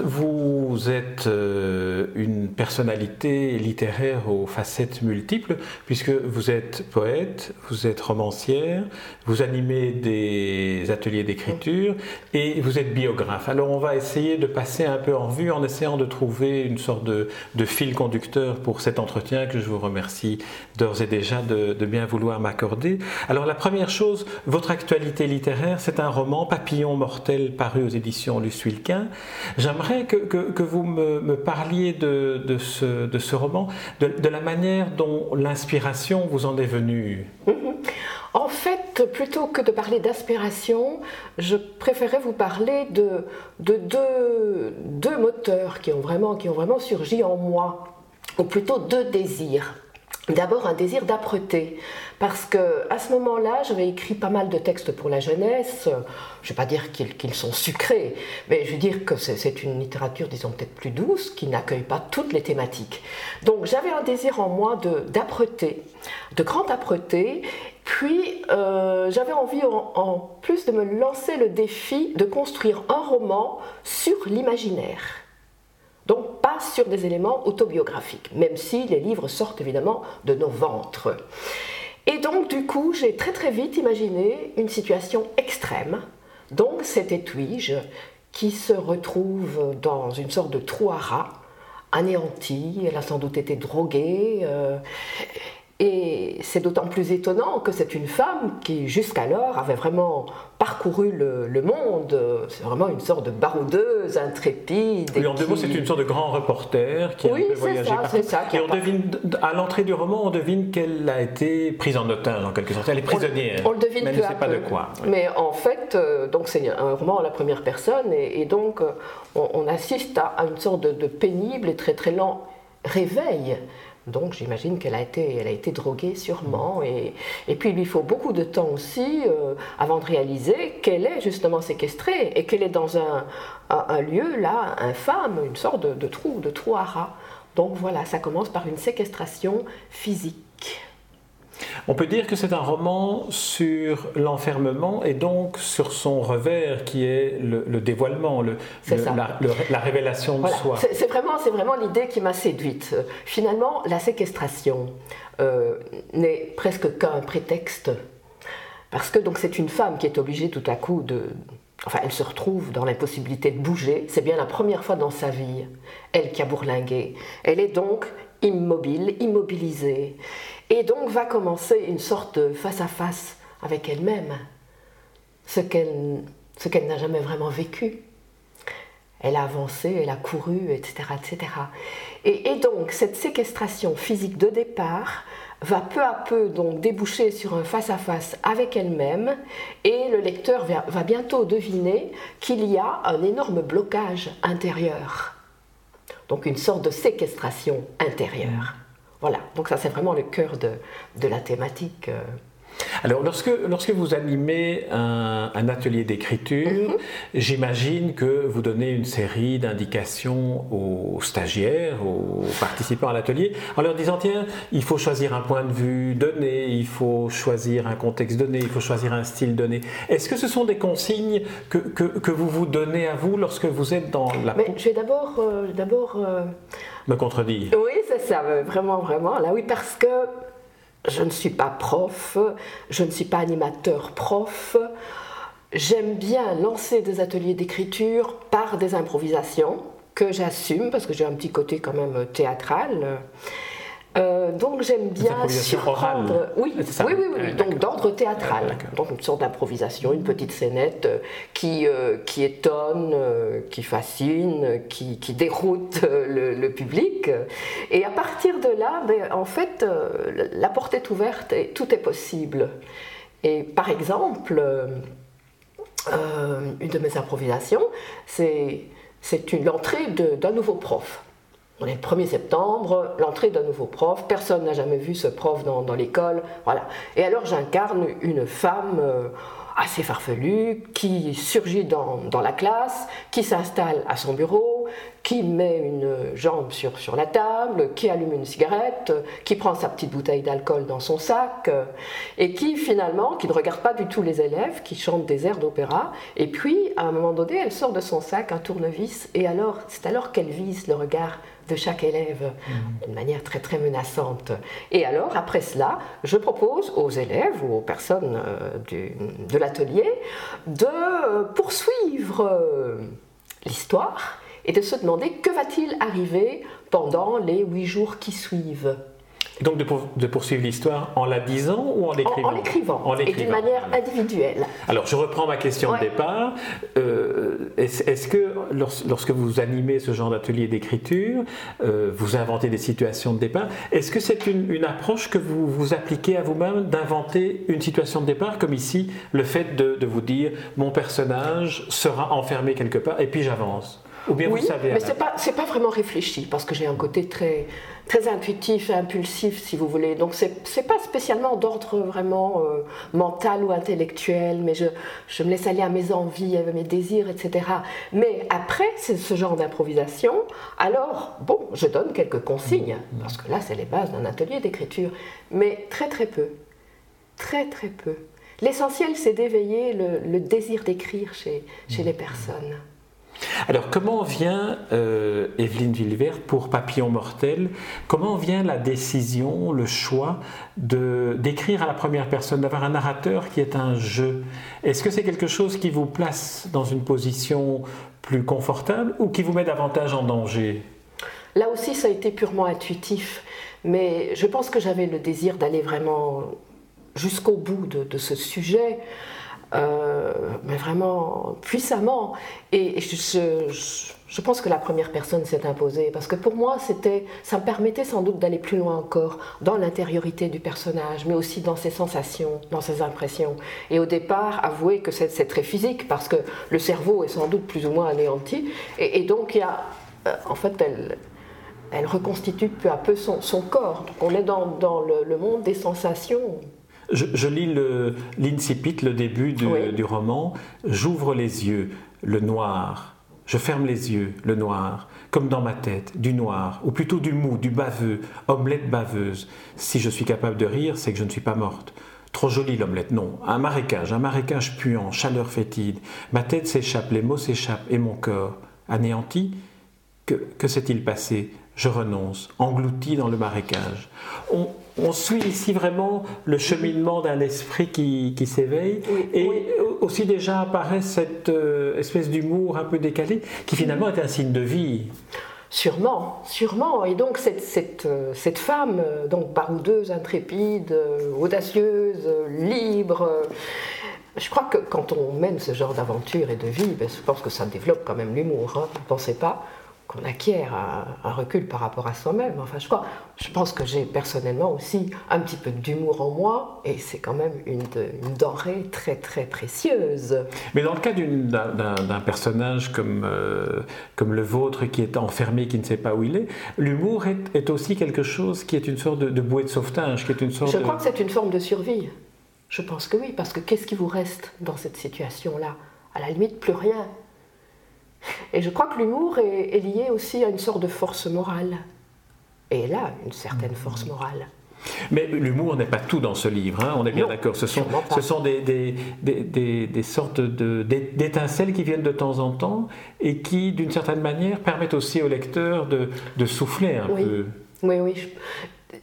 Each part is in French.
Vous êtes euh, personnalité littéraire aux facettes multiples, puisque vous êtes poète, vous êtes romancière, vous animez des ateliers d'écriture et vous êtes biographe. Alors on va essayer de passer un peu en revue en essayant de trouver une sorte de, fil conducteur pour cet entretien que je vous remercie d'ores et déjà de, bien vouloir m'accorder. Alors la première chose, votre actualité littéraire, c'est un roman Papillon mortel paru aux éditions Luce J'aimerais que, vous me, parliez de, ce, roman, de, la manière dont l'inspiration vous en est venue. En fait, plutôt que de parler d'inspiration, je préférais vous parler de, deux, moteurs qui ont, vraiment, qui ont vraiment surgi en moi, ou plutôt deux désirs. D'abord un désir d'âpreté, parce que à ce moment-là, j'avais écrit pas mal de textes pour la jeunesse. Je ne vais pas dire qu'ils sont sucrés, mais je veux dire que c'est une littérature, disons peut-être plus douce, qui n'accueille pas toutes les thématiques. Donc j'avais un désir en moi d'âpreté, de, grande âpreté. Puis euh, j'avais envie en plus de me lancer le défi de construire un roman sur l'imaginaire. Donc pas sur des éléments autobiographiques, même si les livres sortent évidemment de nos ventres. Et donc du coup, j'ai très très vite imaginé une situation extrême. Donc cet étuige qui se retrouve dans une sorte de trou à rats, anéantie, elle a sans doute été droguée, euh, et c'est d'autant plus étonnant que c'est une femme qui, jusqu'alors, avait vraiment parcouru le, monde. C'est vraiment une sorte de baroudeuse, intrépide. Oui, en deux mots, c'est une sorte de grand reporter qui a un peu voyagé ça, Ça, et on devine, à l'entrée du roman, on devine qu'elle a été prise en otage, en quelque sorte. Elle est prisonnière. On, le devine mais elle ne sait pas de quoi. Mais en fait, euh, donc c'est un roman à la première personne, et, donc euh, on, assiste à, une sorte de, de pénible et très très lent réveil donc j'imagine qu'elle a été, elle a été droguée sûrement. Et, et, puis il lui faut beaucoup de temps aussi euh, avant de réaliser qu'elle est justement séquestrée et qu'elle est dans un, un, lieu là infâme, une sorte de, de trou, de trou à rats. Donc voilà, ça commence par une séquestration physique. On peut dire que c'est un roman sur l'enfermement et donc sur son revers qui est le, dévoilement, le, la, révélation de soi. C'est vraiment, vraiment l'idée qui m'a séduite. Finalement, la séquestration euh, n'est presque qu'un prétexte parce que donc c'est une femme qui est obligée tout à coup de, enfin elle se retrouve dans l'impossibilité de bouger. C'est bien la première fois dans sa vie, elle qui a bourlingué. Elle est donc immobile, immobilisée. Et donc va commencer une sorte de face-à-face avec elle-même, ce qu'elle n'a jamais vraiment vécu. Elle a avancé, elle a couru, etc. etc. Et, donc cette séquestration physique de départ va peu à peu donc déboucher sur un face-à-face avec elle-même et le lecteur va bientôt deviner qu'il y a un énorme blocage intérieur. Donc une sorte de séquestration intérieure. Voilà, donc ça c'est vraiment le cœur de, de la thématique. Alors, lorsque, lorsque vous animez un, atelier d'écriture, mhm. j'imagine que vous donnez une série d'indications aux stagiaires, aux participants à l'atelier, en leur disant tiens, il faut choisir un point de vue donné, il faut choisir un contexte donné, il faut choisir un style donné. Est-ce que ce sont des consignes que, que, vous vous donnez à vous lorsque vous êtes dans la. Mais je vais d'abord. Euh, d'abord euh, Me contredire. Oui, c'est ça, vraiment, vraiment. Là, oui, parce que je ne suis pas prof, je ne suis pas animateur prof. J'aime bien lancer des ateliers d'écriture par des improvisations que j'assume parce que j'ai un petit côté quand même théâtral. Euh, donc j'aime bien surprendre. Oui, oui, oui, oui, donc d'ordre théâtral. donc une sorte d'improvisation, une petite scénette euh, qui, euh, qui étonne, qui fascine, qui, qui déroute le, public. Et à partir de là, ben, en fait, la porte est ouverte et tout est possible. Et par exemple, une de mes improvisations, c'est l'entrée d'un nouveau prof. On est le 1er septembre, l'entrée d'un nouveau prof, personne n'a jamais vu ce prof dans, l'école, voilà. Et alors j'incarne une femme euh, assez farfelue qui surgit dans, la classe, qui s'installe à son bureau, qui met une jambe sur, sur la table, qui allume une cigarette, qui prend sa petite bouteille d'alcool dans son sac, et qui finalement, qui ne regarde pas du tout les élèves, qui chante des airs d'opéra, et puis à un moment donné, elle sort de son sac un tournevis, et alors c'est alors qu'elle vise le regard de chaque élève mmh. d'une manière très très menaçante. Et alors, après cela, je propose aux élèves ou aux personnes euh, de l'atelier de poursuivre euh, l'histoire et de se demander que va-t-il arriver pendant les huit jours qui suivent. Donc de, poursuivre l'histoire en la disant ou en l'écrivant? En, l'écrivant, et d'une manière individuelle. Alors je reprends ma question de départ. Euh, est-ce que lorsque vous animez ce genre d'atelier d'écriture, euh, vous inventez des situations de départ, est-ce que c'est une, approche que vous vous appliquez à vous-même d'inventer une situation de départ, comme ici le fait de, de vous dire mon personnage sera enfermé quelque part et puis j'avance? Ou bien oui, vous savez mais ce n'est pas, pas, vraiment réfléchi, parce que j'ai un côté très, très intuitif et impulsif, si vous voulez. Donc ce n'est pas spécialement d'ordre vraiment euh, mental ou intellectuel, mais je, je, me laisse aller à mes envies, à mes désirs, etc. Mais après c'est ce genre d'improvisation, alors, bon, je donne quelques consignes, parce que là, c'est les bases d'un atelier d'écriture, mais très très peu. Très très peu. L'essentiel, c'est d'éveiller le, le, désir d'écrire chez, chez les personnes. Alors, comment vient, euh, Evelyne Villevert, pour Papillon Mortel, comment vient la décision, le choix de, d'écrire à la première personne, d'avoir un narrateur qui est un jeu? Est-ce que c'est quelque chose qui vous place dans une position plus confortable ou qui vous met davantage en danger? Là aussi, ça a été purement intuitif, mais je pense que j'avais le désir d'aller vraiment jusqu'au bout de ce sujet. Euh, mais vraiment puissamment. Et je, je, pense que la première personne s'est imposée, parce que pour moi, c'était, ça me permettait sans doute d'aller plus loin encore dans l'intériorité du personnage, mais aussi dans ses sensations, dans ses impressions. Et au départ, avouer que c'est, très physique, parce que le cerveau est sans doute plus ou moins anéanti, et, donc il y a, euh, en fait, elle, elle reconstitue peu à peu son, son corps. Donc on est dans, dans le, le monde des sensations. Je, lis l'incipit, le, début du roman. J'ouvre les yeux, le noir. Je ferme les yeux, le noir. Comme dans ma tête, du noir, ou plutôt du mou, du baveux, omelette baveuse. Si je suis capable de rire, c'est que je ne suis pas morte. Trop jolie l'omelette, non. Un marécage, un marécage puant, chaleur fétide. Ma tête s'échappe, les mots s'échappent, et mon corps, anéanti Que, que s'est-il passé? Je renonce, englouti dans le marécage. On, on suit ici vraiment le cheminement d'un esprit qui, s'éveille et aussi déjà apparaît cette euh, espèce d'humour un peu décalé qui finalement est un signe de vie. Sûrement, sûrement. Et donc cette, cette, euh, cette femme, euh, donc baroudeuse, intrépide, audacieuse, libre, je crois que quand on mène ce genre d'aventure et de vie, ben, je pense que ça développe quand même l'humour, hein, ne pensez pas? Qu'on acquiert un, recul par rapport à soi-même. Enfin, je crois, je pense que j'ai personnellement aussi un petit peu d'humour en moi, et c'est quand même une, denrée très très précieuse. Mais dans le cas d'un personnage comme, euh, comme le vôtre qui est enfermé, qui ne sait pas où il est, l'humour est, aussi quelque chose qui est une sorte de, bouée de sauvetage, qui est une sorte. Je crois que c'est une forme de survie. Je pense que oui, parce que qu'est-ce qui vous reste dans cette situation-là? À la limite, plus rien. Et je crois que l'humour est, lié aussi à une sorte de force morale. Et là, une certaine force morale. Mais l'humour n'est pas tout dans ce livre, hein, on est bien d'accord. Ce sont, ce sont des, des, des, des sortes d'étincelles qui viennent de temps en temps et qui, d'une certaine manière, permettent aussi au lecteur de, de souffler un peu. Oui, oui.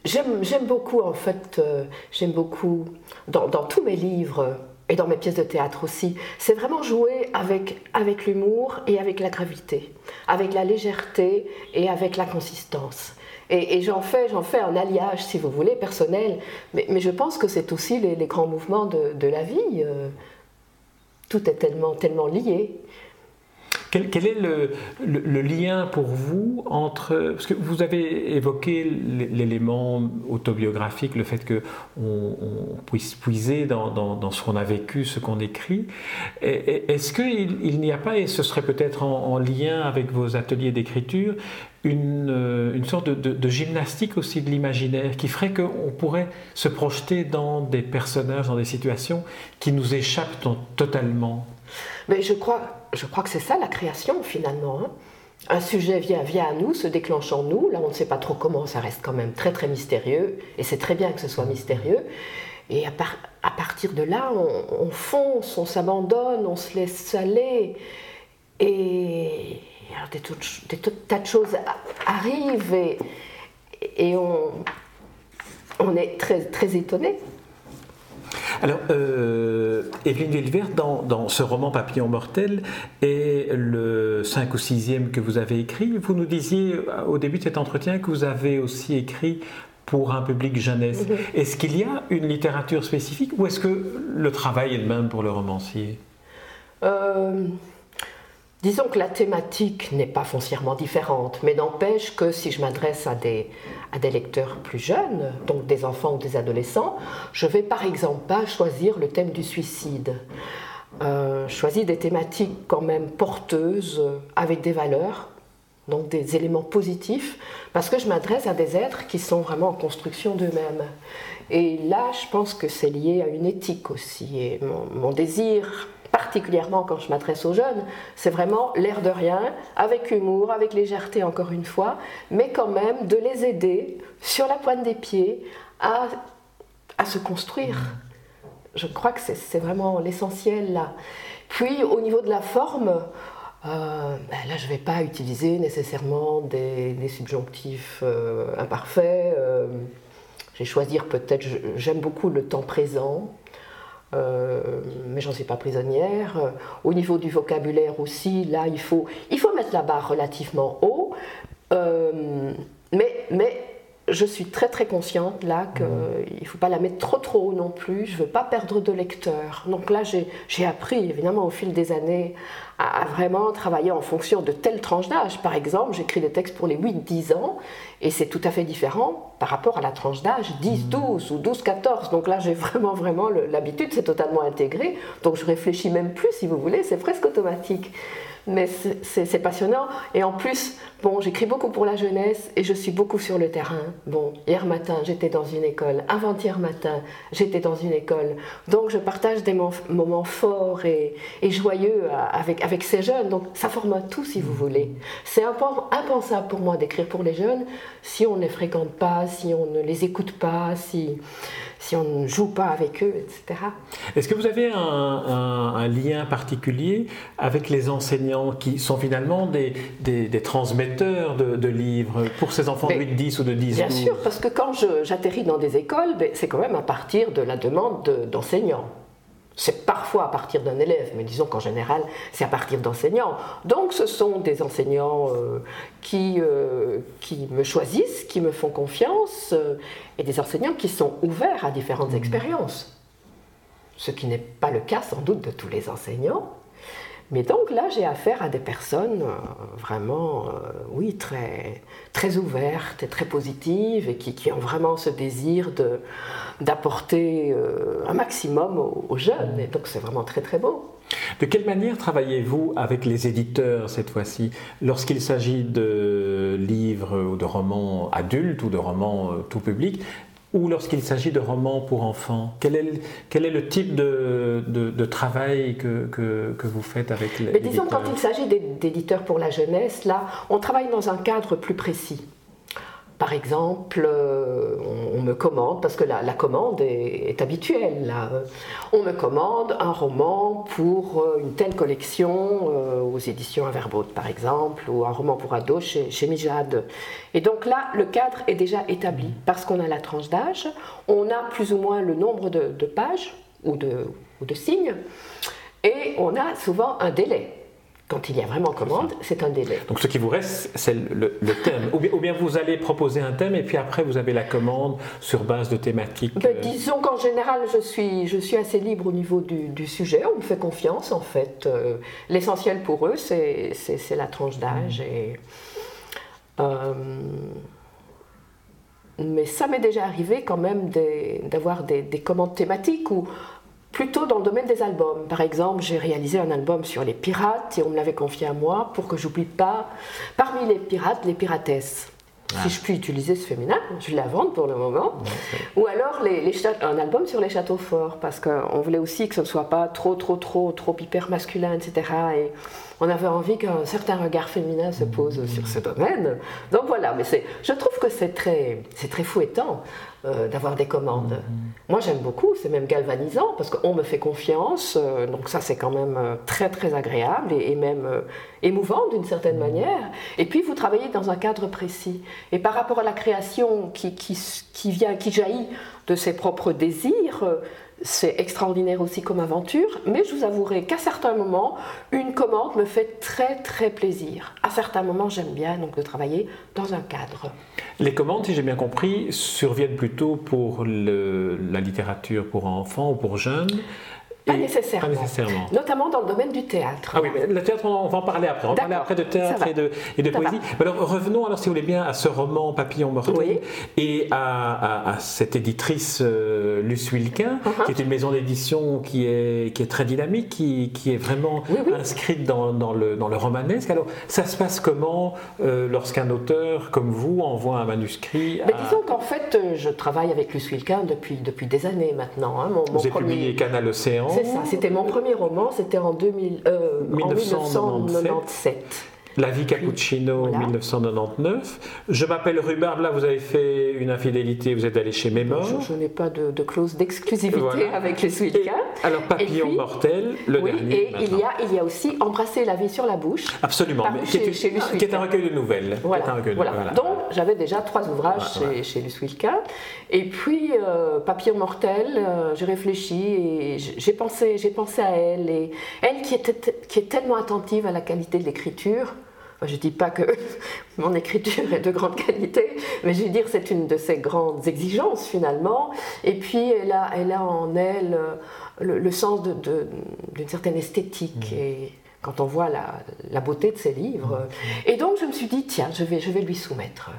J'aime beaucoup, en fait, euh, j'aime beaucoup, dans, dans tous mes livres, et dans mes pièces de théâtre aussi, c'est vraiment jouer avec, avec l'humour et avec la gravité, avec la légèreté et avec la consistance. Et, j'en fais, fais un alliage, si vous voulez, personnel, mais, je pense que c'est aussi les, grands mouvements de, de la vie. Euh, tout est tellement, tellement lié. Quel, est le, lien pour vous entre... Parce que vous avez évoqué l'élément autobiographique, le fait qu'on on puisse puiser dans, ce qu'on a vécu, ce qu'on écrit. Est-ce qu'il il, n'y a pas, et ce serait peut-être en, lien avec vos ateliers d'écriture, une, une, sorte de, de, gymnastique aussi de l'imaginaire qui ferait qu'on pourrait se projeter dans des personnages, dans des situations qui nous échappent totalement? Mais je crois je crois que c'est ça la création finalement. Hein. un sujet vient, à nous, se déclenche en nous. Là, on ne sait pas trop comment, ça reste quand même très très mystérieux, et c'est très bien que ce soit mystérieux. Et à, partir de là, on, fonce, on s'abandonne, on se laisse aller. Et des, tas de choses arrivent et, et on, on est très, très étonné. Alors, euh, Evelyne Villevert, dans, dans, ce roman Papillon mortel, et le 5 ou 6e que vous avez écrit, vous nous disiez au début de cet entretien que vous avez aussi écrit pour un public jeunesse. Mhm. Est-ce qu'il y a une littérature spécifique ou est-ce que le travail est le même pour le romancier? Euh, Disons que la thématique n'est pas foncièrement différente, mais n'empêche que si je m'adresse à des, lecteurs plus jeunes, donc des enfants ou des adolescents, je vais par exemple pas choisir le thème du suicide. Euh, choisir des thématiques quand même porteuses, avec des valeurs, donc des éléments positifs, parce que je m'adresse à des êtres qui sont vraiment en construction d'eux-mêmes. Et là, je pense que c'est lié à une éthique aussi. Et mon désir particulièrement quand je m'adresse aux jeunes, c'est vraiment l'air de rien, avec humour, avec légèreté encore une fois, mais quand même de les aider sur la pointe des pieds à, à se construire. Je crois que c'est vraiment l'essentiel là. Puis au niveau de la forme, euh, ben là, je ne vais pas utiliser nécessairement des, subjonctifs euh, imparfaits. Euh, je vais choisir peut-être, j'aime beaucoup le temps présent. Euh, mais j'en suis pas prisonnière. Au niveau du vocabulaire aussi, là, il faut, il faut mettre la barre relativement haut. Mais, mais je suis très très consciente là qu'il mmh. ne faut pas la mettre trop trop haut non plus, je ne veux pas perdre de lecteur. Donc là j'ai appris évidemment au fil des années à, vraiment travailler en fonction de telle tranche d'âge. Par exemple, j'écris des textes pour les 8-10 ans et c'est tout à fait différent par rapport à la tranche d'âge 10-12 ou 12-14. Donc là j'ai vraiment vraiment l'habitude, c'est totalement intégré. Donc je réfléchis même plus si vous voulez, c'est presque automatique mais c'est passionnant. Et en plus, bon, j'écris beaucoup pour la jeunesse et je suis beaucoup sur le terrain. Bon, hier matin, j'étais dans une école. Avant-hier matin, j'étais dans une école. Donc, je partage des moments forts et, joyeux avec, avec ces jeunes. Donc, ça forme un tout, si vous voulez. C'est impensable pour moi d'écrire pour les jeunes si on ne les fréquente pas, si on ne les écoute pas, si si on ne joue pas avec eux, etc. Est-ce que vous avez un, lien particulier avec les enseignants qui sont finalement des, des, transmetteurs de, livres pour ces enfants de 8, 10 ou de 10 Bien sûr, parce que quand j'atterris dans des écoles, ben, c'est quand même à partir de la demande d'enseignants. C'est parfois à partir d'un élève, mais disons qu'en général, c'est à partir d'enseignants. Donc ce sont des enseignants euh, qui, euh, qui me choisissent, qui me font confiance, euh, et des enseignants qui sont ouverts à différentes mmh. expériences. Ce qui n'est pas le cas sans doute de tous les enseignants. Mais donc là, j'ai affaire à des personnes vraiment, oui, très, très ouvertes et très positives et qui, ont vraiment ce désir d'apporter euh, un maximum aux, jeunes. Et donc c'est vraiment très très beau. De quelle manière travaillez-vous avec les éditeurs cette fois-ci lorsqu'il s'agit de livres ou de romans adultes ou de romans euh, tout public? Ou lorsqu'il s'agit de romans pour enfants quel est, le, quel est le type de, de, travail que, que, que, vous faites avec les Mais disons quand il s'agit d'éditeurs pour la jeunesse, là, on travaille dans un cadre plus précis. Par exemple, euh, me commande, parce que la, commande est, habituelle, là. on me commande un roman pour euh, une telle collection euh, aux éditions Averbaud, par exemple, ou un roman pour ados chez, chez Mijade. Et donc là, le cadre est déjà établi, parce qu'on a la tranche d'âge, on a plus ou moins le nombre de, pages ou de signes, et on a souvent un délai quand il y a vraiment commande, c'est un délai. Donc ce qui vous reste, c'est le, thème. Ou bien, vous allez proposer un thème et puis après vous avez la commande sur base de thématiques. Ben, euh, disons qu'en général, je suis, je suis assez libre au niveau du, sujet. On me fait confiance en fait. Euh, l'essentiel pour eux, c'est la tranche d'âge. Mm. Et, euh, mais ça m'est déjà arrivé quand même d'avoir des, des, commandes thématiques où plutôt dans le domaine des albums. Par exemple, j'ai réalisé un album sur les pirates et on me l'avait confié à moi pour que j'oublie pas, parmi les pirates, les piratesses. Si ah. je puis utiliser ce féminin, je l'invente pour le moment. Ou alors les, un album sur les châteaux forts, parce qu'on voulait aussi que ce ne soit pas trop, trop, trop, trop hyper masculin, etc. Et on avait envie qu'un certain regard féminin se pose sur ce domaine. Donc voilà, mais je trouve que c'est très, très fouettant euh, d'avoir des commandes. Moi j'aime beaucoup, c'est même galvanisant parce qu'on me fait confiance, euh, donc ça c'est quand même euh, très très agréable et, même émouvant d'une certaine manière. Et puis vous travaillez dans un cadre précis. Et par rapport à la création qui, qui, qui vient, qui jaillit de ses propres désirs, c'est extraordinaire aussi comme aventure, mais je vous avouerai qu'à certains moments, une commande me fait très très plaisir. À certains moments, j'aime bien donc de travailler dans un cadre. Les commandes, si j'ai bien compris, surviennent plutôt pour la littérature pour enfants ou pour jeunes pas nécessairement. Notamment dans le domaine du théâtre. Ah oui, mais le théâtre, on va en parler après. On va parler après de théâtre et de, et de poésie. alors revenons, alors, si vous voulez bien, à ce roman Papillon mortel et à, cette éditrice euh, Luce Wilquin, uh-huh. qui est une maison d'édition qui est, qui est très dynamique, qui, qui est vraiment inscrite dans, dans, le, dans le romanesque. Alors, ça se passe comment euh, lorsqu'un auteur comme vous envoie un manuscrit à... Disons qu'en fait, euh, je travaille avec Luce Wilquin depuis, depuis des années maintenant. Hein. Mon, vous avez publié Canal Océan c'est ça, c'était mon premier roman, c'était en, 2000, euh, 1997. La vie Cappuccino, 1999. Je m'appelle Rhubarbe, là vous avez fait une infidélité, vous êtes allé chez Mémor. Je, n'ai pas de, clause d'exclusivité avec les Swilka. Alors Papillon mortel, le oui, dernier. Et il y, a, il y a aussi Embrasser la vie sur la bouche. Absolument, mais qui, est, un recueil de nouvelles. Voilà. Donc j'avais déjà trois ouvrages chez, chez Wilka. Et puis euh, Papillon mortel, euh, j'ai réfléchi et j'ai pensé, pensé à elle. Et elle qui, était, qui est tellement attentive à la qualité de l'écriture je ne dis pas que mon écriture est de grande qualité, mais je veux dire c'est une de ses grandes exigences finalement. Et puis elle a, elle a en elle euh, le, sens d'une certaine esthétique. Mmh. Et quand on voit la, beauté de ses livres. Mmh. Et donc je me suis dit, tiens, je vais, je vais lui soumettre.